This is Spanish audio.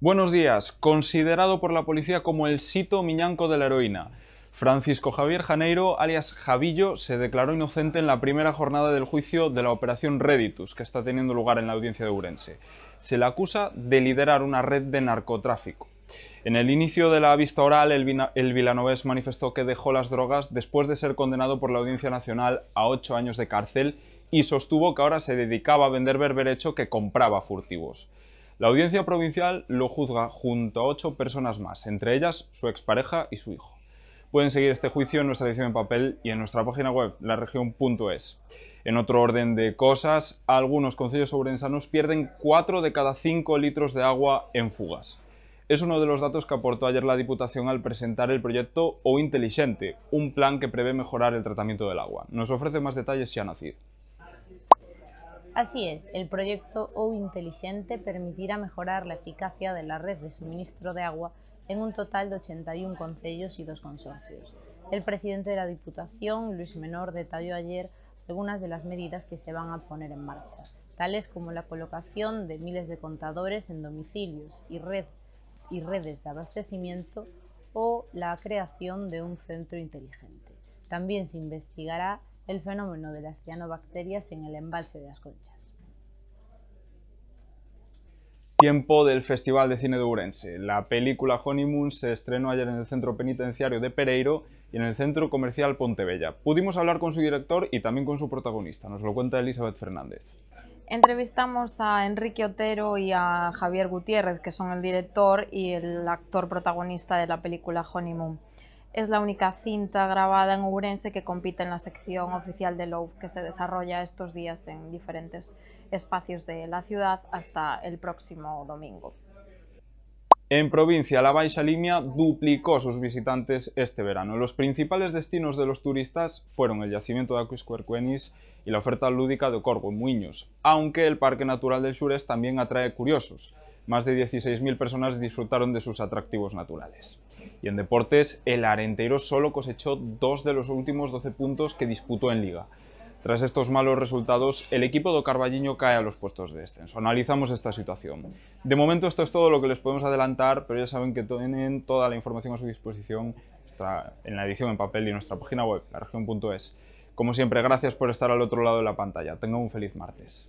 Buenos días. Considerado por la policía como el sito miñanco de la heroína, Francisco Javier Janeiro, alias Javillo, se declaró inocente en la primera jornada del juicio de la operación Reditus, que está teniendo lugar en la audiencia de Urense. Se le acusa de liderar una red de narcotráfico. En el inicio de la vista oral, el, el vilanovés manifestó que dejó las drogas después de ser condenado por la Audiencia Nacional a ocho años de cárcel y sostuvo que ahora se dedicaba a vender berberecho que compraba furtivos. La audiencia provincial lo juzga junto a ocho personas más, entre ellas su expareja y su hijo. Pueden seguir este juicio en nuestra edición en papel y en nuestra página web, laregion.es. En otro orden de cosas, algunos concilios sobrensanos pierden 4 de cada 5 litros de agua en fugas. Es uno de los datos que aportó ayer la Diputación al presentar el proyecto O Inteligente, un plan que prevé mejorar el tratamiento del agua. Nos ofrece más detalles Siana Cid. Así es, el proyecto O Inteligente permitirá mejorar la eficacia de la red de suministro de agua en un total de 81 concellos y dos consorcios. El presidente de la Diputación, Luis Menor, detalló ayer algunas de las medidas que se van a poner en marcha, tales como la colocación de miles de contadores en domicilios y, red, y redes de abastecimiento o la creación de un centro inteligente. También se investigará el fenómeno de las cianobacterias en el embalse de Asconchas. Tiempo del Festival de Cine de Ourense. La película Honeymoon se estrenó ayer en el Centro Penitenciario de Pereiro y en el Centro Comercial Pontebella. Pudimos hablar con su director y también con su protagonista. Nos lo cuenta Elizabeth Fernández. Entrevistamos a Enrique Otero y a Javier Gutiérrez, que son el director y el actor protagonista de la película Honeymoon es la única cinta grabada en Ourense que compite en la sección oficial de Louvre que se desarrolla estos días en diferentes espacios de la ciudad hasta el próximo domingo. En provincia, la Baixa Limia duplicó sus visitantes este verano. Los principales destinos de los turistas fueron el yacimiento de Aquiscuercuenis y la oferta lúdica de Corvo, Muiños, aunque el Parque Natural del Sures también atrae curiosos. Más de 16.000 personas disfrutaron de sus atractivos naturales. Y en deportes, el Arenteiro solo cosechó dos de los últimos 12 puntos que disputó en Liga. Tras estos malos resultados, el equipo de Carballiño cae a los puestos de descenso. Analizamos esta situación. De momento esto es todo lo que les podemos adelantar, pero ya saben que tienen toda la información a su disposición en la edición en papel y en nuestra página web, laregion.es. Como siempre, gracias por estar al otro lado de la pantalla. Tengan un feliz martes.